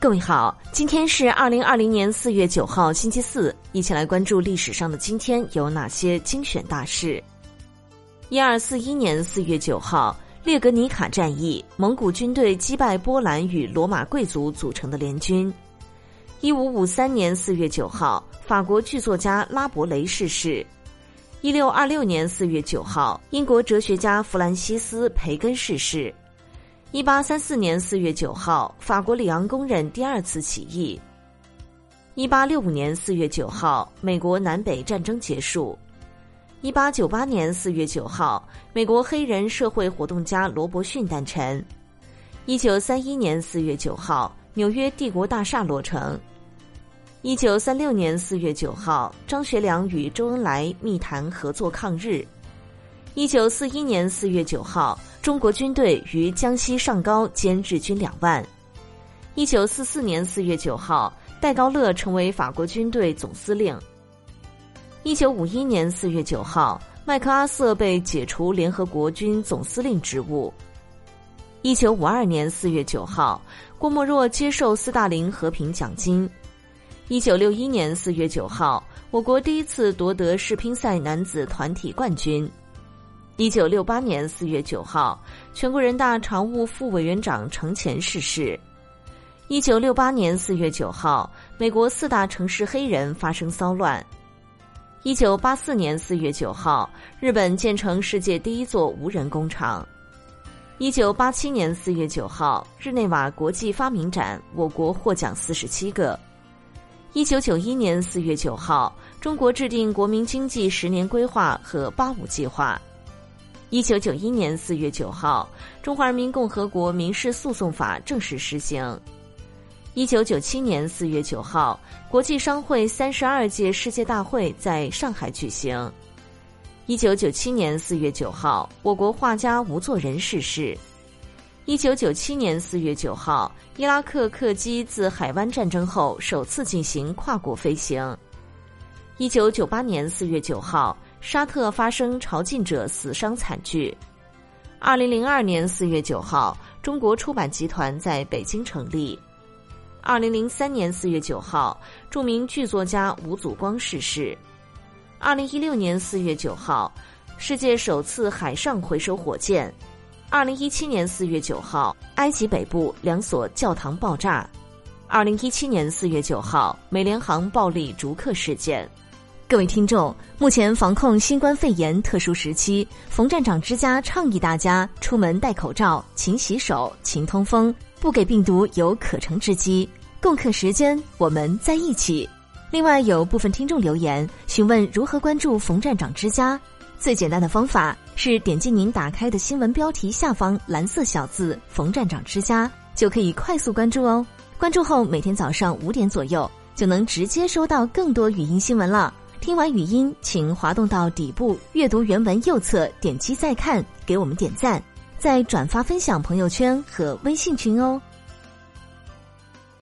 各位好，今天是二零二零年四月九号，星期四，一起来关注历史上的今天有哪些精选大事。一二四一年四月九号，列格尼卡战役，蒙古军队击败波兰与罗马贵族组成的联军。一五五三年四月九号，法国剧作家拉伯雷逝世。一六二六年四月九号，英国哲学家弗兰西斯·培根逝世。一八三四年四月九号，法国里昂工人第二次起义。一八六五年四月九号，美国南北战争结束。一八九八年四月九号，美国黑人社会活动家罗伯逊诞辰。一九三一年四月九号，纽约帝国大厦落成。一九三六年四月九号，张学良与周恩来密谈合作抗日。一九四一年四月九号。中国军队于江西上高歼日军两万。一九四四年四月九号，戴高乐成为法国军队总司令。一九五一年四月九号，麦克阿瑟被解除联合国军总司令职务。一九五二年四月九号，郭沫若接受斯大林和平奖金。一九六一年四月九号，我国第一次夺得世乒赛男子团体冠军。一九六八年四月九号，全国人大常务副委员长程潜逝世。一九六八年四月九号，美国四大城市黑人发生骚乱。一九八四年四月九号，日本建成世界第一座无人工厂。一九八七年四月九号，日内瓦国际发明展，我国获奖四十七个。一九九一年四月九号，中国制定国民经济十年规划和“八五”计划。一九九一年四月九号，《中华人民共和国民事诉讼法》正式施行。一九九七年四月九号，国际商会三十二届世界大会在上海举行。一九九七年四月九号，我国画家吴作人逝世。一九九七年四月九号，伊拉克客机自海湾战争后首次进行跨国飞行。一九九八年四月九号。沙特发生朝觐者死伤惨剧。二零零二年四月九号，中国出版集团在北京成立。二零零三年四月九号，著名剧作家吴祖光逝世。二零一六年四月九号，世界首次海上回收火箭。二零一七年四月九号，埃及北部两所教堂爆炸。二零一七年四月九号，美联航暴力逐客事件。各位听众，目前防控新冠肺炎特殊时期，冯站长之家倡议大家出门戴口罩、勤洗手、勤通风，不给病毒有可乘之机。共克时间，我们在一起。另外，有部分听众留言询问如何关注冯站长之家，最简单的方法是点击您打开的新闻标题下方蓝色小字“冯站长之家”，就可以快速关注哦。关注后，每天早上五点左右就能直接收到更多语音新闻了。听完语音，请滑动到底部阅读原文右侧，点击再看，给我们点赞，再转发分享朋友圈和微信群哦。